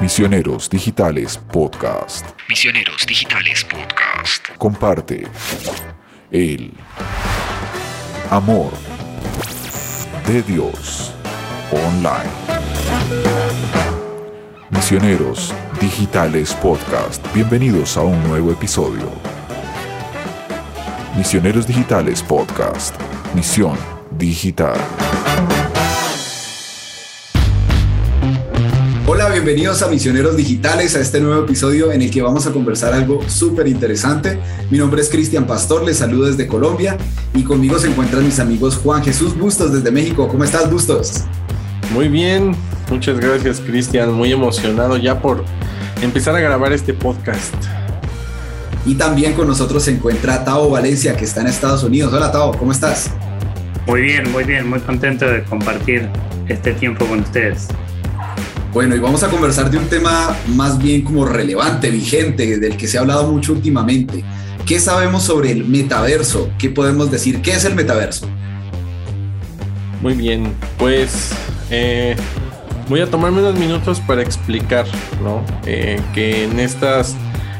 Misioneros Digitales Podcast. Misioneros Digitales Podcast. Comparte el amor de Dios online. Misioneros Digitales Podcast. Bienvenidos a un nuevo episodio. Misioneros Digitales Podcast. Misión Digital. Hola, bienvenidos a Misioneros Digitales, a este nuevo episodio en el que vamos a conversar algo súper interesante. Mi nombre es Cristian Pastor, les saludo desde Colombia y conmigo se encuentran mis amigos Juan Jesús Bustos desde México. ¿Cómo estás, Bustos? Muy bien, muchas gracias Cristian, muy emocionado ya por empezar a grabar este podcast. Y también con nosotros se encuentra Tao Valencia, que está en Estados Unidos. Hola Tao, ¿cómo estás? Muy bien, muy bien, muy contento de compartir este tiempo con ustedes. Bueno, y vamos a conversar de un tema más bien como relevante, vigente, del que se ha hablado mucho últimamente. ¿Qué sabemos sobre el metaverso? ¿Qué podemos decir? ¿Qué es el metaverso? Muy bien, pues eh, voy a tomarme unos minutos para explicar, ¿no? Eh, que en estas,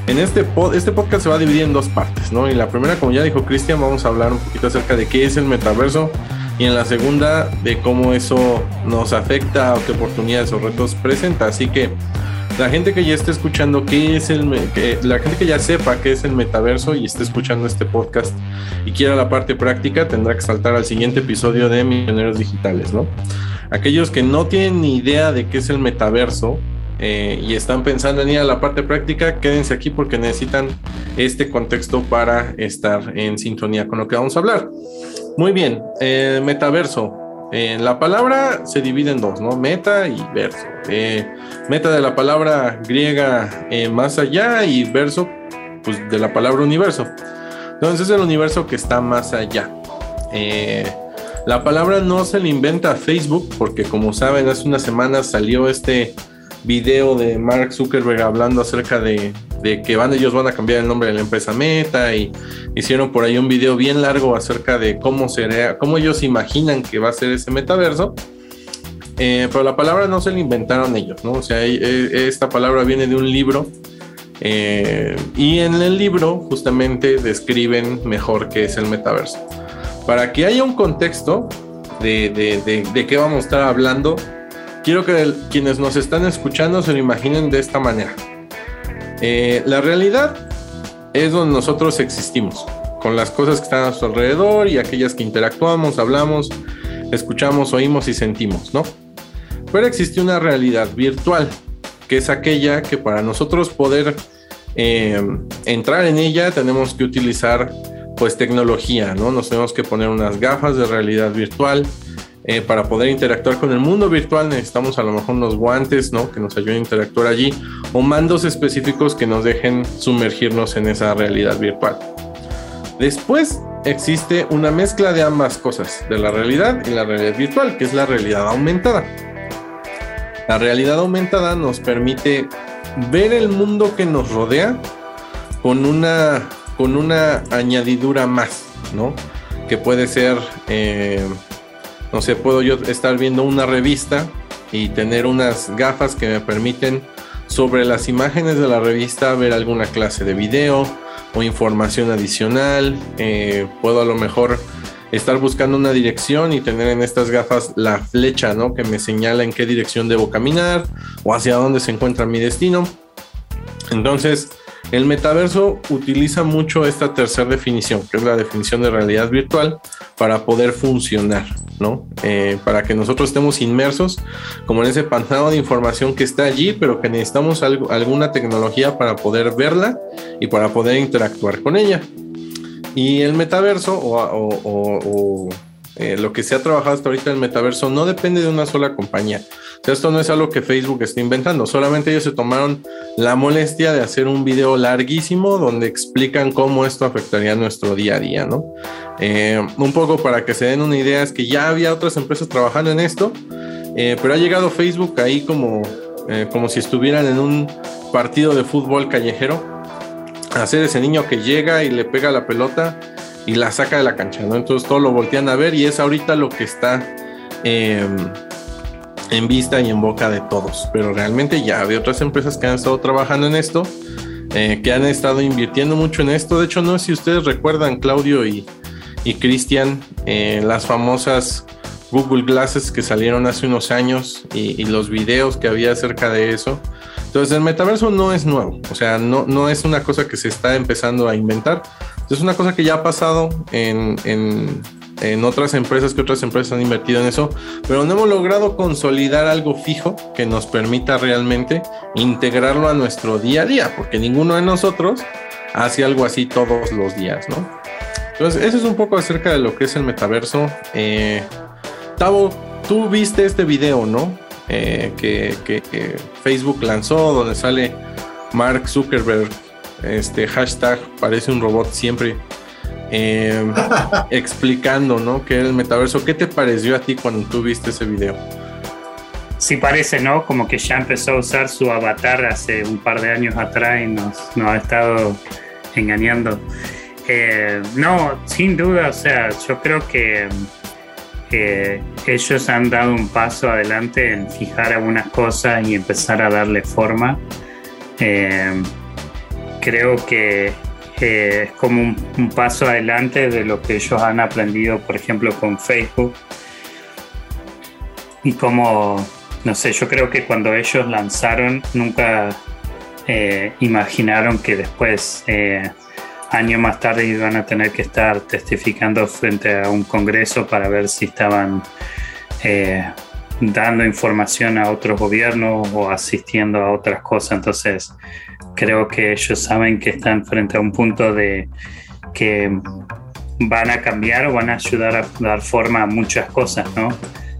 en este pod, este podcast se va a dividir en dos partes, ¿no? Y la primera, como ya dijo Cristian, vamos a hablar un poquito acerca de qué es el metaverso y en la segunda de cómo eso nos afecta o qué oportunidades o retos presenta. Así que la gente que ya esté escuchando qué es el que, la gente que ya sepa qué es el metaverso y esté escuchando este podcast y quiera la parte práctica tendrá que saltar al siguiente episodio de Millonarios Digitales, ¿no? Aquellos que no tienen ni idea de qué es el metaverso eh, y están pensando en ir a la parte práctica, quédense aquí porque necesitan este contexto para estar en sintonía con lo que vamos a hablar. Muy bien, eh, metaverso. Eh, la palabra se divide en dos, ¿no? Meta y verso. Eh, meta de la palabra griega más allá y verso, pues de la palabra universo. Entonces es el universo que está más allá. la palabra no se le inventa a Facebook porque como saben hace unas semanas salió este video de Mark Zuckerberg hablando acerca de, que van, ellos van a cambiar el nombre de la empresa Meta y hicieron por ahí un video bien largo acerca de cómo sería, cómo ellos imaginan que va a ser ese metaverso. Eh, pero la palabra no se la inventaron ellos, ¿no? O sea, e, e, esta palabra viene de un libro eh, y en el libro justamente describen mejor qué es el metaverso. Para que haya un contexto de, de, de qué vamos a estar hablando, quiero que quienes nos están escuchando se lo imaginen de esta manera. Eh, la realidad es donde nosotros existimos, con las cosas que están a nuestro alrededor y aquellas que interactuamos, hablamos, escuchamos, oímos y sentimos, ¿no? Pero existe una realidad virtual, que es aquella que para nosotros poder eh, entrar en ella tenemos que utilizar pues tecnología, ¿no? Nos tenemos que poner unas gafas de realidad virtual, eh, para poder interactuar con el mundo virtual necesitamos a lo mejor unos guantes, ¿no? Que nos ayuden a interactuar allí o mandos específicos que nos dejen sumergirnos en esa realidad virtual. Después existe una mezcla de ambas cosas, de la realidad y la realidad virtual, que es la realidad aumentada. La realidad aumentada nos permite ver el mundo que nos rodea con una, con una añadidura más, ¿no? Que puede ser eh, no sé, puedo yo estar viendo una revista y tener unas gafas que me permiten sobre las imágenes de la revista ver alguna clase de video o información adicional. Eh, puedo a lo mejor estar buscando una dirección y tener en estas gafas la flecha, ¿no? Que me señala en qué dirección debo caminar o hacia dónde se encuentra mi destino. Entonces, el metaverso utiliza mucho esta tercera definición, que es la definición de realidad virtual, para poder funcionar, ¿no? Eh, para que nosotros estemos inmersos como en ese pantano de información que está allí, pero que necesitamos alguna tecnología para poder verla y para poder interactuar con ella. Y el metaverso o, eh, lo que se ha trabajado hasta ahorita el metaverso no depende de una sola compañía esto no es algo que Facebook está inventando, solamente ellos se tomaron la molestia de hacer un video larguísimo donde explican cómo esto afectaría nuestro día a día, ¿no? Eh, un poco para que se den una idea, es que ya había otras empresas trabajando en esto, eh, pero ha llegado Facebook ahí como, eh, como si estuvieran en un partido de fútbol callejero, a hacer ese niño que llega y le pega la pelota y la saca de la cancha, ¿no? Entonces todo lo voltean a ver y es ahorita lo que está en vista y en boca de todos. Pero realmente ya había otras empresas que han estado trabajando en esto, eh, que han estado invirtiendo mucho en esto. De hecho, no sé si ustedes recuerdan, Claudio y, y Cristian, eh, las famosas Google Glasses que salieron hace unos años y, y, los videos que había acerca de eso. Entonces el metaverso no es nuevo, o sea, no, no es una cosa que se está empezando a inventar, es una cosa que ya ha pasado en, en, en otras empresas, que otras empresas han invertido en eso, pero no hemos logrado consolidar algo fijo que nos permita realmente integrarlo a nuestro día a día, porque ninguno de nosotros hace algo así todos los días, ¿no? Entonces, eso es un poco acerca de lo que es el metaverso. Eh, Tavo, tú viste este video, ¿no? Eh, que, Facebook lanzó, donde sale Mark Zuckerberg, este hashtag parece un robot siempre, eh, explicando, ¿no? Que el metaverso. ¿Qué te pareció a ti cuando tú viste ese video? Sí parece, ¿no? Como que ya empezó a usar su avatar hace un par de años atrás y nos, nos ha estado engañando. Eh, no, sin duda, o sea, yo creo que eh, ellos han dado un paso adelante en fijar algunas cosas y empezar a darle forma. Eh, creo que eh, es como un, paso adelante de lo que ellos han aprendido, por ejemplo, con Facebook. Y como, no sé, yo creo que cuando ellos lanzaron, nunca eh, imaginaron que después años más tarde iban a tener que estar testificando frente a un congreso para ver si estaban eh, dando información a otros gobiernos o asistiendo a otras cosas. Entonces, creo que ellos saben que están frente a un punto de que van a cambiar o van a ayudar a dar forma a muchas cosas, ¿no?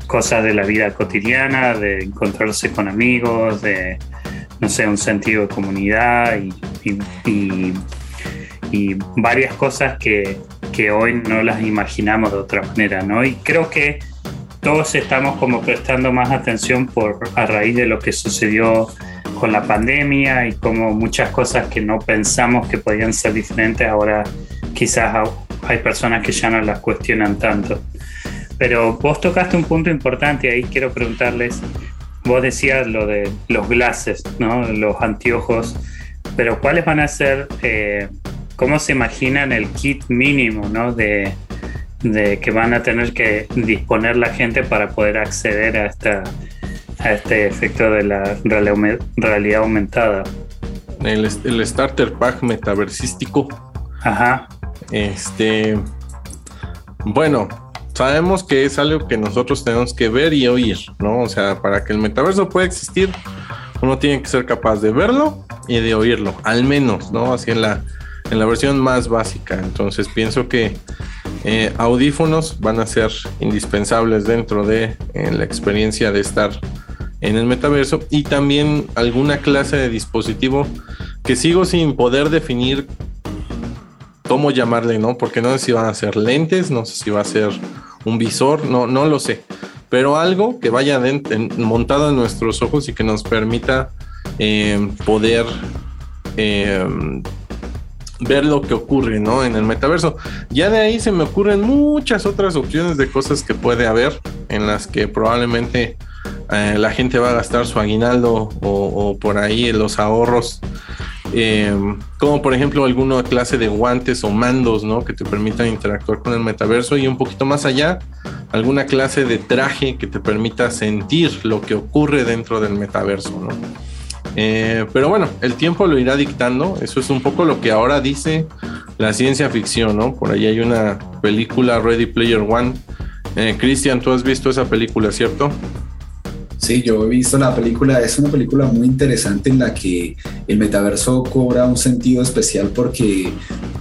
Cosas de la vida cotidiana, de encontrarse con amigos, de, no sé, un sentido de comunidad y, y, y y varias cosas que, que, hoy no las imaginamos de otra manera, ¿no? Y creo que todos estamos como prestando más atención por a raíz de lo que sucedió con la pandemia y como muchas cosas que no pensamos que podían ser diferentes ahora quizás hay personas que ya no las cuestionan tanto. Pero vos tocaste un punto importante y ahí quiero preguntarles, vos decías lo de los glasses, ¿no? Los anteojos, pero ¿cuáles van a ser eh, cómo se imaginan el kit mínimo ¿no? de, de, que van a tener que disponer la gente para poder acceder a, esta, a este efecto de la realidad aumentada. El, el starter pack metaversistico. Ajá. Este. Bueno, sabemos que es algo que nosotros tenemos que ver y oír, ¿no? O sea, para que el metaverso pueda existir, uno tiene que ser capaz de verlo y de oírlo, al menos, ¿no? Así en la, en la versión más básica. Entonces pienso que eh, audífonos van a ser indispensables dentro de eh, la experiencia de estar en el metaverso y también alguna clase de dispositivo que sigo sin poder definir cómo llamarle, ¿no? Porque no sé si van a ser lentes, no sé si va a ser un visor, no, no lo sé. Pero algo que vaya montado en nuestros ojos y que nos permita eh, poder eh, ver lo que ocurre, ¿no? En el metaverso. Ya de ahí se me ocurren muchas otras opciones de cosas que puede haber en las que probablemente eh, la gente va a gastar su aguinaldo o, por ahí los ahorros. Eh, como por ejemplo alguna clase de guantes o mandos, ¿no? Que te permitan interactuar con el metaverso y un poquito más allá, alguna clase de traje que te permita sentir lo que ocurre dentro del metaverso, ¿no? Eh, pero bueno, el tiempo lo irá dictando. Eso es un poco lo que ahora dice la ciencia ficción, ¿no? Por ahí hay una película Ready Player One. Eh, Cristian, tú has visto esa película, ¿cierto? Sí, yo he visto la película, es una película muy interesante en la que el metaverso cobra un sentido especial porque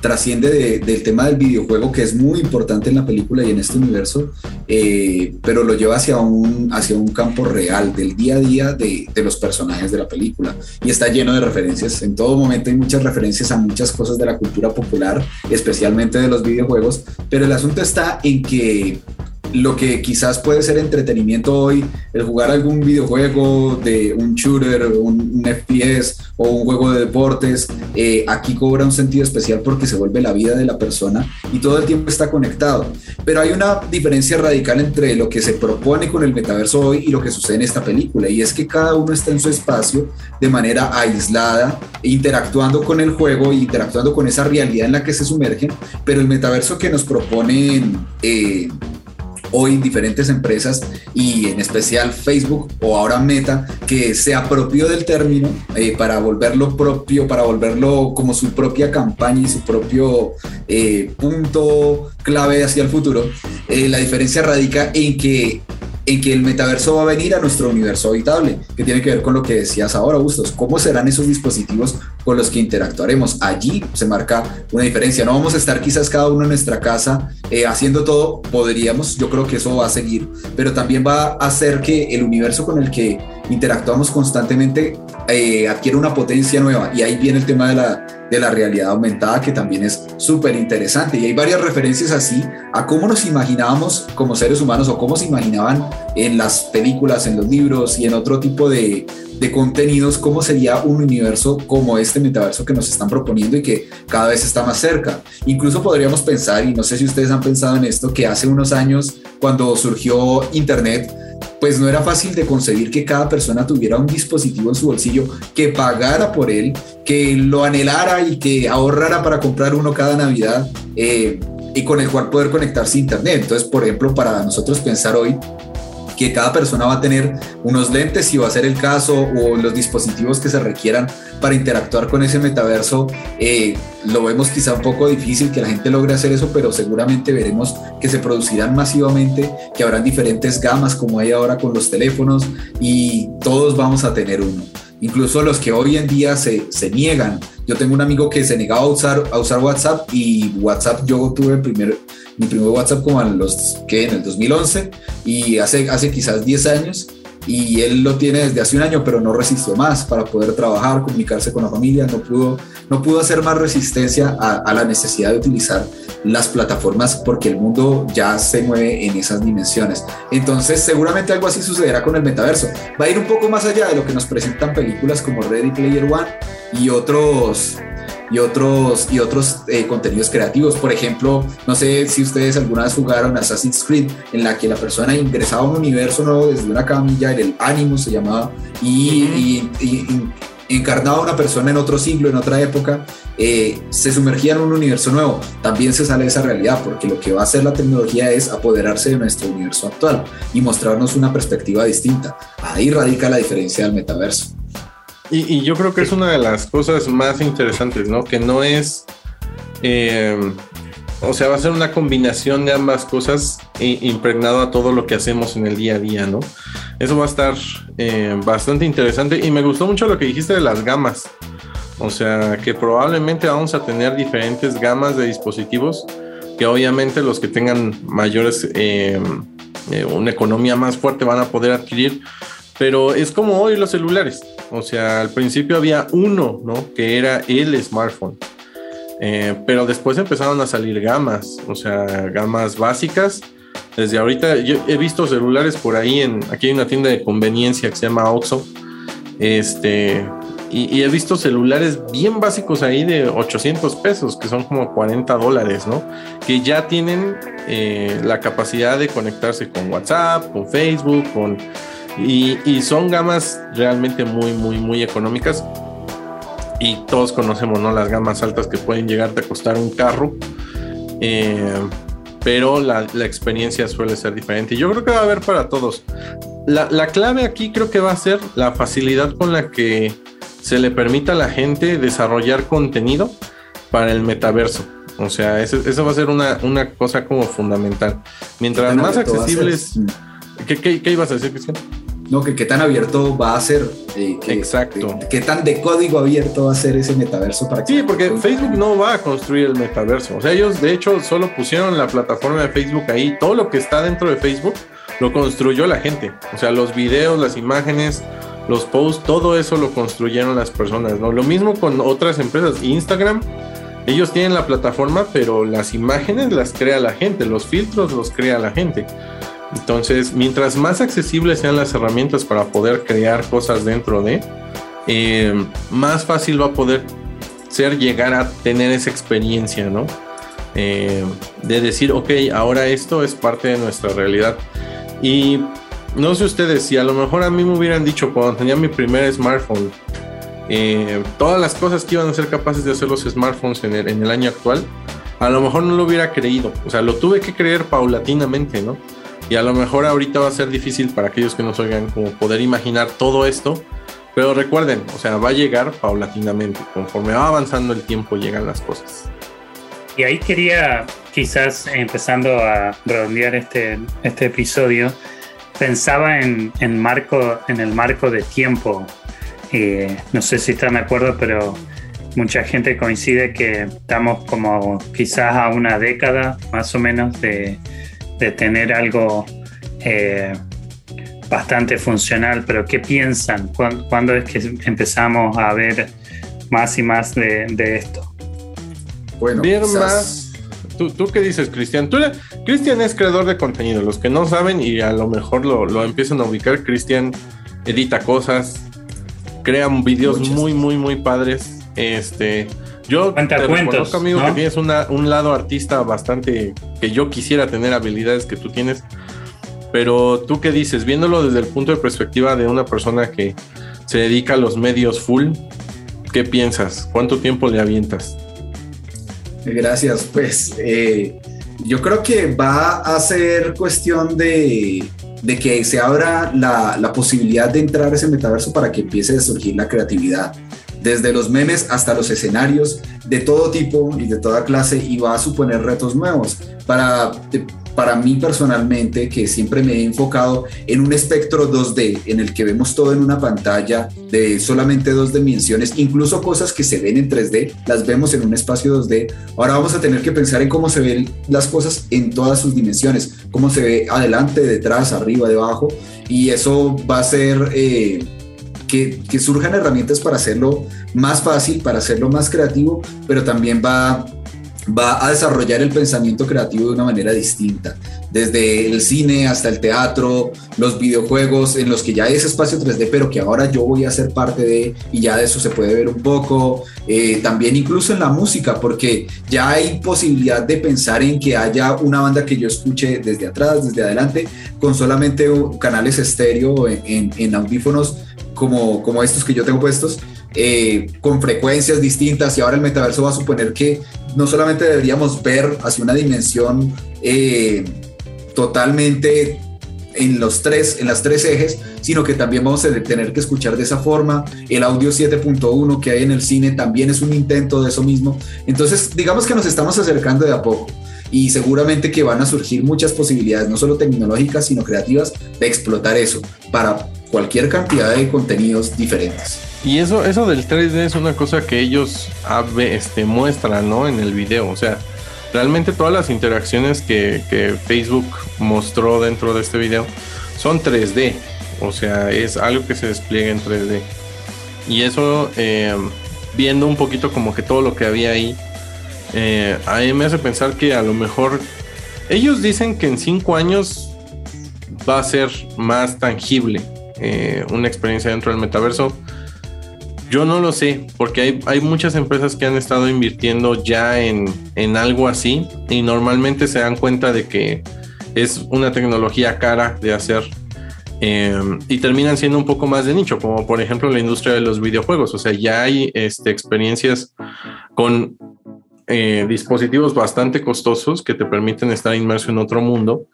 trasciende de, del tema del videojuego que es muy importante en la película y en este universo, eh, pero lo lleva hacia un, hacia un campo real, del día a día de, de, los personajes de la película. Y está lleno de referencias, en todo momento hay muchas referencias a muchas cosas de la cultura popular, especialmente de los videojuegos, pero el asunto está en que lo que quizás puede ser entretenimiento hoy, el jugar algún videojuego de un shooter, un, un FPS o un juego de deportes, eh, aquí cobra un sentido especial porque se vuelve la vida de la persona y todo el tiempo está conectado. Pero hay una diferencia radical entre lo que se propone con el metaverso hoy y lo que sucede en esta película, y es que cada uno está en su espacio de manera aislada, interactuando con el juego, interactuando con esa realidad en la que se sumergen, pero el metaverso que nos proponen... Eh, hoy diferentes empresas y en especial Facebook o ahora Meta que se apropió del término eh, para volverlo propio, para volverlo como su propia campaña y su propio eh, punto clave hacia el futuro. Eh, la diferencia radica en que en que el metaverso va a venir a nuestro universo habitable, que tiene que ver con lo que decías ahora, Bustos. ¿Cómo serán esos dispositivos con los que interactuaremos? Allí se marca una diferencia. No vamos a estar quizás cada uno en nuestra casa eh, haciendo todo, podríamos, yo creo que eso va a seguir, pero también va a hacer que el universo con el que interactuamos constantemente eh, adquiere una potencia nueva. Y ahí viene el tema de la, de la realidad aumentada, que también es súper interesante. Y hay varias referencias así a cómo nos imaginábamos como seres humanos o cómo se imaginaban en las películas, en los libros y en otro tipo de, de contenidos, cómo sería un universo como este metaverso que nos están proponiendo y que cada vez está más cerca. Incluso podríamos pensar, y no sé si ustedes han pensado en esto, que hace unos años, cuando surgió Internet, pues no era fácil de concebir que cada persona tuviera un dispositivo en su bolsillo que pagara por él, que lo anhelara y que ahorrara para comprar uno cada Navidad eh, y con el cual poder conectarse a Internet. Entonces, por ejemplo, para nosotros pensar hoy que cada persona va a tener unos lentes si va a ser el caso o los dispositivos que se requieran para interactuar con ese metaverso. Eh, lo vemos quizá un poco difícil que la gente logre hacer eso, pero seguramente veremos que se producirán masivamente, que habrán diferentes gamas como hay ahora con los teléfonos y todos vamos a tener uno. Incluso los que hoy en día se, se niegan. Yo tengo un amigo que se negaba a usar, a usar WhatsApp y WhatsApp yo tuve primer, mi primer WhatsApp como los que en el 2011 y hace, hace quizás 10 años y él lo tiene desde hace un año, pero no resistió más para poder trabajar, comunicarse con la familia, no pudo, no pudo hacer más resistencia a, a, la necesidad de utilizar las plataformas porque el mundo ya se mueve en esas dimensiones. Entonces, seguramente algo así sucederá con el metaverso. Va a ir un poco más allá de lo que nos presentan películas como Ready Player One y otros y otros, y otros eh, contenidos creativos. Por ejemplo, no sé si ustedes alguna vez jugaron Assassin's Creed, en la que la persona ingresaba a un universo nuevo desde una camilla, en el Animus se llamaba, y, y, y, encarnaba a una persona en otro siglo, en otra época, eh, se sumergía en un universo nuevo. También se sale de esa realidad, porque lo que va a hacer la tecnología es apoderarse de nuestro universo actual y mostrarnos una perspectiva distinta. Ahí radica la diferencia del metaverso. Y, y, yo creo que es una de las cosas más interesantes, ¿no? Que no es. Eh, o sea, va a ser una combinación de ambas cosas impregnado a todo lo que hacemos en el día a día, ¿no? Eso va a estar eh, bastante interesante. Y me gustó mucho lo que dijiste de las gamas. O sea, que probablemente vamos a tener diferentes gamas de dispositivos. Que obviamente los que tengan mayores. Eh, una economía más fuerte van a poder adquirir pero es como hoy los celulares. O sea, al principio había uno, ¿no? Que era el smartphone. Eh, pero después empezaron a salir gamas, o sea, gamas básicas. Desde ahorita yo he visto celulares por ahí en aquí hay una tienda de conveniencia que se llama Oxxo. Este y, he visto celulares bien básicos ahí de 800 pesos, que son como 40 dólares, ¿no? Que ya tienen eh, la capacidad de conectarse con WhatsApp, con Facebook, con y, y, son gamas realmente muy, muy, muy económicas. Y todos conocemos, ¿no? Las gamas altas que pueden llegarte a costar un carro. Eh, pero la, la, experiencia suele ser diferente. Yo creo que va a haber para todos. La, la, clave aquí creo que va a ser la facilidad con la que se le permita a la gente desarrollar contenido para el metaverso. O sea, eso, eso va a ser una, una cosa como fundamental. Mientras más accesibles... ¿Qué, qué, qué ibas a decir, Cristian? No, que qué tan abierto va a ser. Eh, que, Exacto. Que, qué tan de código abierto va a ser ese metaverso para que. Sí, porque Facebook no va a construir el metaverso. O sea, ellos de hecho solo pusieron la plataforma de Facebook ahí. Todo lo que está dentro de Facebook lo construyó la gente. O sea, los videos, las imágenes, los posts, todo eso lo construyeron las personas. ¿no? Lo mismo con otras empresas. Instagram. Ellos tienen la plataforma, pero las imágenes las crea la gente, los filtros los crea la gente. Entonces, mientras más accesibles sean las herramientas para poder crear cosas dentro de, eh, más fácil va a poder ser llegar a tener esa experiencia, ¿no? Eh, de decir, ok, ahora esto es parte de nuestra realidad. Y no sé ustedes, si a lo mejor a mí me hubieran dicho cuando tenía mi primer smartphone, eh, todas las cosas que iban a ser capaces de hacer los smartphones en el, en el año actual, a lo mejor no lo hubiera creído. O sea, lo tuve que creer paulatinamente, ¿no? Y a lo mejor ahorita va a ser difícil para aquellos que nos oigan como poder imaginar todo esto. Pero recuerden, o sea, va a llegar paulatinamente. Conforme va avanzando el tiempo, llegan las cosas. Y ahí quería, quizás empezando a redondear este, este episodio, pensaba en, en, marco, en el marco de tiempo. Eh, no sé si están de acuerdo, pero mucha gente coincide que estamos como quizás a una década más o menos de, de tener algo eh, bastante funcional, pero ¿qué piensan? ¿Cuándo, es que empezamos a ver más y más de, de esto? Bueno, ver más. ¿Tú, ¿Tú, qué dices, Cristian? Cristian es creador de contenido. Los que no saben y a lo mejor lo, lo empiezan a ubicar, Cristian edita cosas, crea videos Muchas. muy, muy, muy padres. Este, yo Cuenta te cuentos, reconozco, amigo, ¿no? que tienes una, un lado artista bastante que yo quisiera tener habilidades que tú tienes. Pero tú qué dices, viéndolo desde el punto de perspectiva de una persona que se dedica a los medios full, ¿qué piensas? ¿Cuánto tiempo le avientas? Gracias, pues eh, yo creo que va a ser cuestión de, de que se abra la, la, posibilidad de entrar a ese metaverso para que empiece a surgir la creatividad. Desde los memes hasta los escenarios de todo tipo y de toda clase y va a suponer retos nuevos. Para, para mí personalmente, que siempre me he enfocado en un espectro 2D en el que vemos todo en una pantalla de solamente dos dimensiones, incluso cosas que se ven en 3D, las vemos en un espacio 2D. Ahora vamos a tener que pensar en cómo se ven las cosas en todas sus dimensiones, cómo se ve adelante, detrás, arriba, debajo, y eso va a ser... Eh, que, surjan herramientas para hacerlo más fácil, para hacerlo más creativo, pero también va, va a desarrollar el pensamiento creativo de una manera distinta. Desde el cine hasta el teatro, los videojuegos en los que ya hay ese espacio 3D, pero que ahora yo voy a ser parte de, y ya de eso se puede ver un poco. Eh, también incluso en la música, porque ya hay posibilidad de pensar en que haya una banda que yo escuche desde atrás, desde adelante, con solamente canales estéreo en, en, en audífonos como, como estos que yo tengo puestos, eh, con frecuencias distintas y ahora el metaverso va a suponer que no solamente deberíamos ver hacia una dimensión eh, totalmente en los tres, en las tres ejes, sino que también vamos a tener que escuchar de esa forma. El audio 7.1 que hay en el cine también es un intento de eso mismo. Entonces, digamos que nos estamos acercando de a poco y seguramente que van a surgir muchas posibilidades, no solo tecnológicas, sino creativas, de explotar eso para cualquier cantidad de contenidos diferentes. Y eso, eso del 3D es una cosa que ellos este, muestran ¿no? en el video. O sea, realmente todas las interacciones que, Facebook mostró dentro de este video son 3D. O sea, es algo que se despliega en 3D. Y eso, eh, viendo un poquito como que todo lo que había ahí, eh, a mí me hace pensar que a lo mejor ellos dicen que en 5 años va a ser más tangible eh, una experiencia dentro del metaverso. Yo no lo sé, porque hay, hay muchas empresas que han estado invirtiendo ya en, en, algo así y normalmente se dan cuenta de que es una tecnología cara de hacer eh, y terminan siendo un poco más de nicho, como por ejemplo la industria de los videojuegos. O sea, ya hay este, experiencias con eh, dispositivos bastante costosos que te permiten estar inmerso en otro mundo.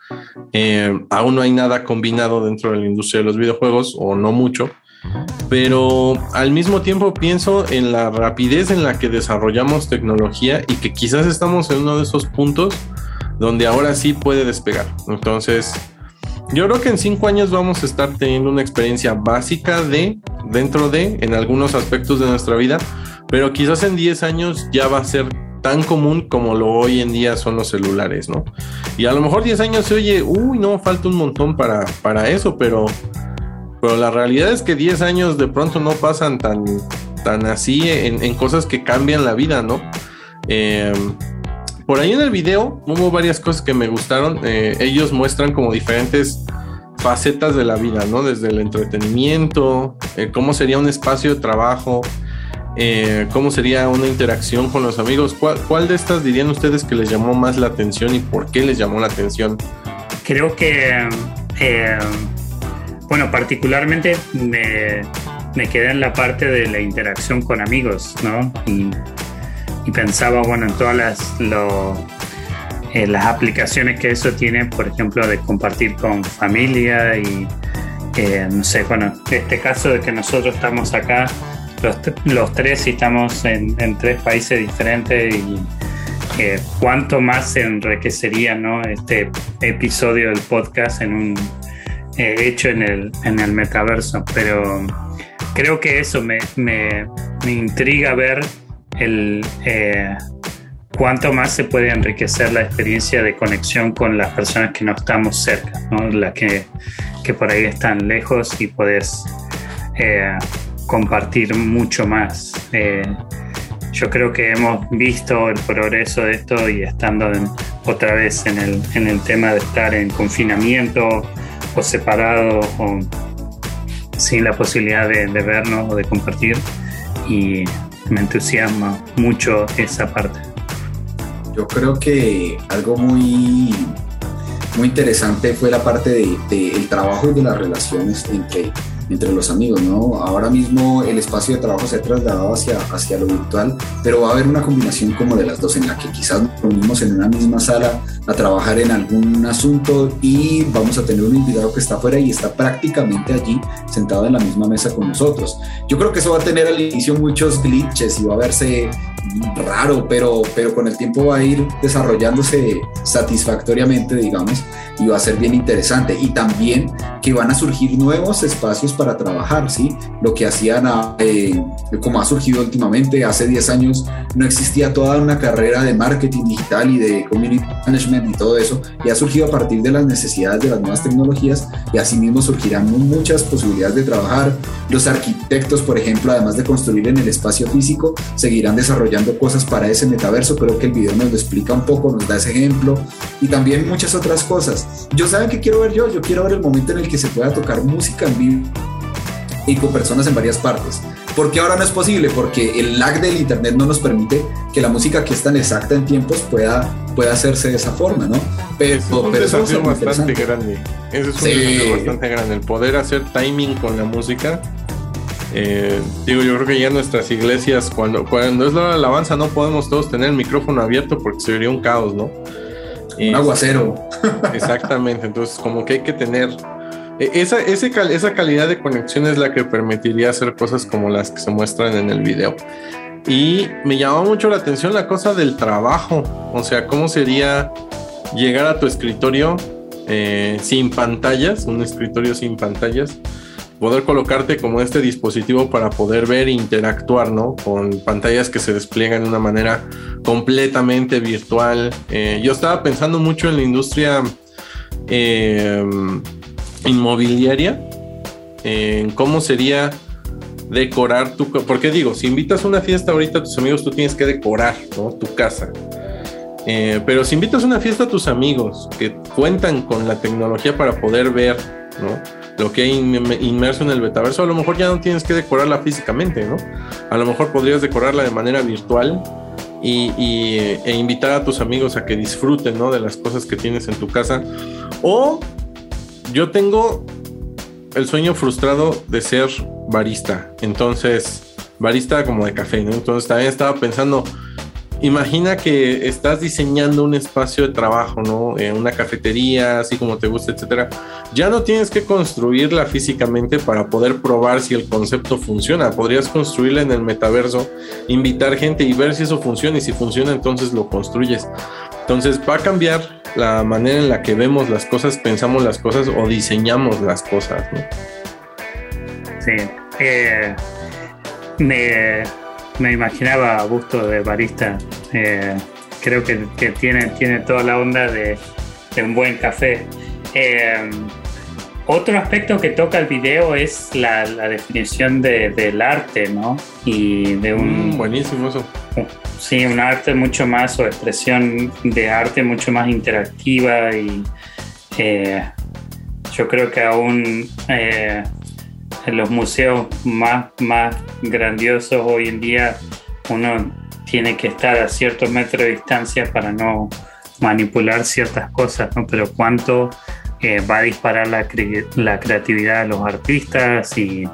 Eh, aún no hay nada combinado dentro de la industria de los videojuegos, o no mucho, pero al mismo tiempo pienso en la rapidez en la que desarrollamos tecnología y que quizás estamos en uno de esos puntos donde ahora sí puede despegar. Entonces, yo creo que en cinco años vamos a estar teniendo una experiencia básica de, dentro de, en algunos aspectos de nuestra vida, pero quizás en 10 años ya va a ser tan común como lo hoy en día son los celulares, ¿no? Y a lo mejor 10 años se oye, uy, no, falta un montón para, para eso, pero, pero la realidad es que 10 años de pronto no pasan tan, tan así en, en cosas que cambian la vida, ¿no? Eh, por ahí en el video hubo varias cosas que me gustaron. Eh, ellos muestran como diferentes facetas de la vida, ¿no? Desde el entretenimiento, eh, cómo sería un espacio de trabajo, cómo sería una interacción con los amigos. ¿Cuál, de estas dirían ustedes que les llamó más la atención y por qué les llamó la atención? Creo que, bueno, particularmente me, quedé en la parte de la interacción con amigos, ¿no? Y, pensaba, bueno, en todas las, eh, las aplicaciones que eso tiene, por ejemplo, de compartir con familia y, no sé, bueno, este caso de que nosotros estamos acá los, tres estamos en, tres países diferentes y eh, cuánto más enriquecería ¿no? este episodio del podcast en un eh, hecho en el, en el metaverso. Pero creo que eso me, me, intriga ver el eh, cuánto más se puede enriquecer la experiencia de conexión con las personas que no estamos cerca, ¿no? las que, que por ahí están lejos y puedes compartir mucho más. Eh, yo creo que hemos visto el progreso de esto y estando otra vez en el, en el tema de estar en confinamiento o separado o sin la posibilidad de, vernos o de compartir y me entusiasma mucho esa parte. Yo creo que algo muy, muy interesante fue la parte del de, trabajo y de las relaciones entre entre los amigos, ¿no? Ahora mismo el espacio de trabajo se ha trasladado hacia, hacia lo virtual, pero va a haber una combinación como de las dos, en la que quizás nos reunimos en una misma sala a trabajar en algún asunto y vamos a tener un invitado que está afuera y está prácticamente allí sentado en la misma mesa con nosotros. Yo creo que eso va a tener al inicio muchos glitches y va a verse raro, pero, pero con el tiempo va a ir desarrollándose satisfactoriamente, digamos, y va a ser bien interesante. Y también que van a surgir nuevos espacios para trabajar, ¿sí? Lo que hacían, eh, como ha surgido últimamente, hace 10 años no existía toda una carrera de marketing digital y de community management y todo eso, y ha surgido a partir de las necesidades de las nuevas tecnologías y asimismo surgirán muchas posibilidades de trabajar. Los arquitectos, por ejemplo, además de construir en el espacio físico, seguirán desarrollando cosas para ese metaverso. Creo que el video nos lo explica un poco, nos da ese ejemplo y también muchas otras cosas. Yo saben que quiero ver yo, yo quiero ver el momento en el que se pueda tocar música en vivo y con personas en varias partes. ¿Por qué ahora no es posible? Porque el lag del internet no nos permite que la música que es tan exacta en tiempos pueda, pueda hacerse de esa forma, ¿no? Pero, es un desafío bastante grande. Ese es un desafío bastante grande. El poder hacer timing con la música. Eh, digo, yo creo que ya nuestras iglesias, cuando, cuando es la hora de alabanza, no podemos todos tener el micrófono abierto porque sería un caos, ¿no? Un aguacero. Exactamente. Entonces, como que hay que tener e, esa, esa calidad de conexión es la que permitiría hacer cosas como las que se muestran en el video. Y me llamó mucho la atención la cosa del trabajo. O sea, cómo sería llegar a tu escritorio eh, sin pantallas, un escritorio sin pantallas, poder colocarte como este dispositivo para poder ver e interactuar, ¿no? Con pantallas que se despliegan de una manera completamente virtual. Eh, yo estaba pensando mucho en la industria eh, inmobiliaria en cómo sería decorar tu porque digo si invitas a una fiesta ahorita a tus amigos tú tienes que decorar tu casa. Eh, pero si invitas a una fiesta a tus amigos que cuentan con la tecnología para poder ver lo que hay inmerso en el metaverso a lo mejor ya no tienes que decorarla físicamente no a lo mejor podrías decorarla de manera virtual y, e invitar a tus amigos a que disfruten de las cosas que tienes en tu casa o yo tengo el sueño frustrado de ser barista. Entonces, barista como de café, ¿no? Entonces también estaba pensando, imagina que estás diseñando un espacio de trabajo, ¿no? Eh, una cafetería, así como te gusta, etcétera. Ya no tienes que construirla físicamente para poder probar si el concepto funciona. Podrías construirla en el metaverso, invitar gente y ver si eso funciona y si funciona entonces lo construyes. Entonces va a cambiar la manera en la que vemos las cosas, pensamos las cosas o diseñamos las cosas. ¿no? Sí, eh, me, me, imaginaba a gusto de barista. Eh, creo que, tiene, tiene toda la onda de, un buen café. Eh, otro aspecto que toca el video es la, definición del arte, ¿no? Y de un... Mm, buenísimo eso. Sí, un arte mucho más, o expresión de arte mucho más interactiva y eh, yo creo que aún eh, en los museos más, más grandiosos hoy en día uno tiene que estar a ciertos metros de distancia para no manipular ciertas cosas, ¿no? Pero cuánto eh, va a disparar la, la, creatividad de los artistas y,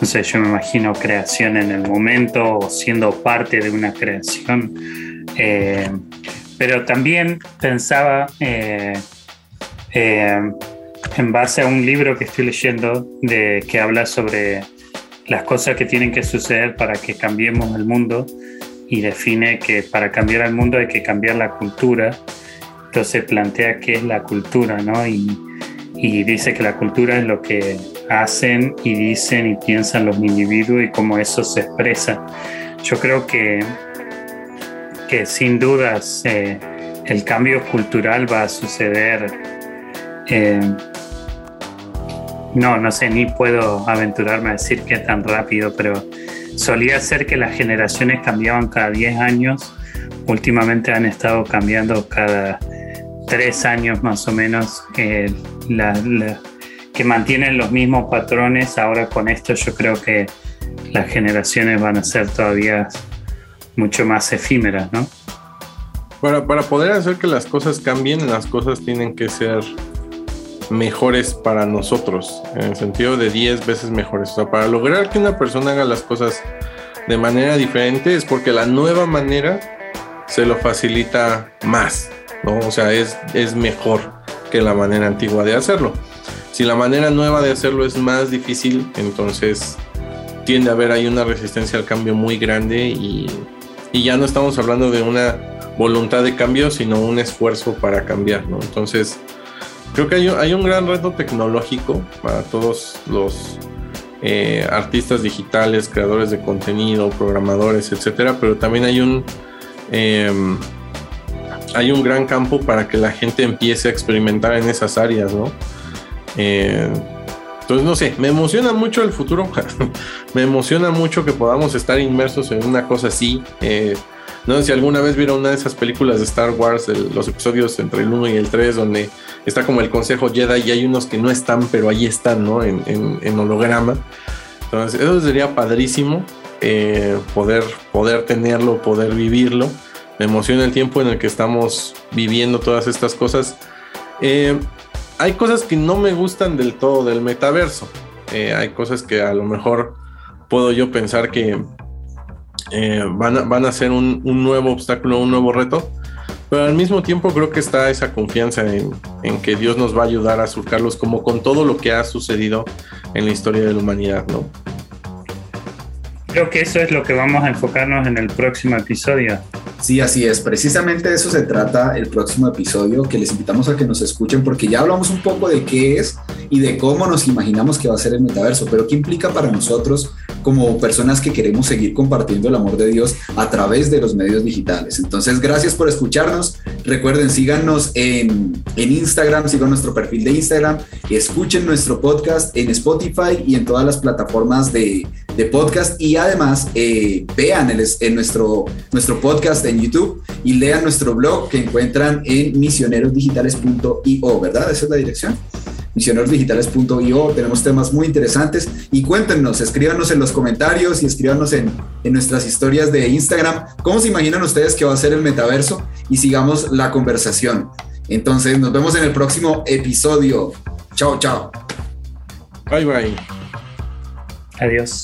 no sé, yo me imagino creación en el momento siendo parte de una creación. Eh, pero también pensaba eh, en base a un libro que estoy leyendo de, que habla sobre las cosas que tienen que suceder para que cambiemos el mundo y define que para cambiar el mundo hay que cambiar la cultura. Entonces plantea qué es la cultura, ¿no? Y, dice que la cultura es lo que hacen y dicen y piensan los individuos y cómo eso se expresa. Yo creo que, que sin dudas eh, el cambio cultural va a suceder. Eh, no, no sé, ni puedo aventurarme a decir que tan rápido, pero solía ser que las generaciones cambiaban cada 10 años. Últimamente han estado cambiando cada 3 años más o menos, que mantienen los mismos patrones. Ahora con esto yo creo que las generaciones van a ser todavía mucho más efímeras, ¿no? Para, para poder hacer que las cosas cambien, las cosas tienen que ser mejores para nosotros, en el sentido de 10 veces mejores. O sea, para lograr que una persona haga las cosas de manera diferente es porque la nueva manera se lo facilita más, O sea, es, es mejor que la manera antigua de hacerlo. Si la manera nueva de hacerlo es más difícil, entonces tiende a haber ahí una resistencia al cambio muy grande y, y ya no estamos hablando de una voluntad de cambio, sino un esfuerzo para cambiar. Entonces, Creo que hay, un gran reto tecnológico para todos los eh, artistas digitales, creadores de contenido, programadores, etcétera, pero también hay un em, hay un gran campo para que la gente empiece a experimentar en esas áreas, ¿no? Eh, entonces, no sé, me emociona mucho el futuro. me emociona mucho que podamos estar inmersos en una cosa así. Eh, no sé si alguna vez vieron una de esas películas de Star Wars, los episodios entre el 1 y el 3, donde está como el Consejo Jedi y hay unos que no están, pero ahí están, ¿no? En, en, holograma. Entonces, eso sería padrísimo eh, poder, poder tenerlo, poder vivirlo. Me emociona el tiempo en el que estamos viviendo todas estas cosas. Eh, hay cosas que no me gustan del todo del metaverso. Eh, hay cosas que a lo mejor puedo yo pensar que eh, van, a, van, a, ser un, nuevo obstáculo, un nuevo reto, pero al mismo tiempo creo que está esa confianza en, en, que Dios nos va a ayudar a surcarlos como con todo lo que ha sucedido en la historia de la humanidad, ¿no? Creo que eso es lo que vamos a enfocarnos en el próximo episodio. Sí, así es. Precisamente de eso se trata el próximo episodio, que les invitamos a que nos escuchen porque ya hablamos un poco de qué es y de cómo nos imaginamos que va a ser el metaverso, pero qué implica para nosotros como personas que queremos seguir compartiendo el amor de Dios a través de los medios digitales. Entonces, gracias por escucharnos. Recuerden, síganos en, en Instagram, sigan nuestro perfil de Instagram, escuchen nuestro podcast en Spotify y en todas las plataformas de, de podcast y además eh, vean el, en nuestro, nuestro podcast en YouTube y lean nuestro blog que encuentran en misionerosdigitales.io, ¿verdad? Esa es la dirección misionerosdigitales.io. Tenemos temas muy interesantes y cuéntenos, escríbanos en los comentarios y escríbanos en, en, nuestras historias de Instagram cómo se imaginan ustedes que va a ser el metaverso y sigamos la conversación. Entonces, nos vemos en el próximo episodio. Chao, chao. Bye, bye. Adiós.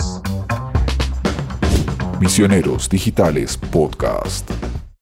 Misioneros Digitales Podcast.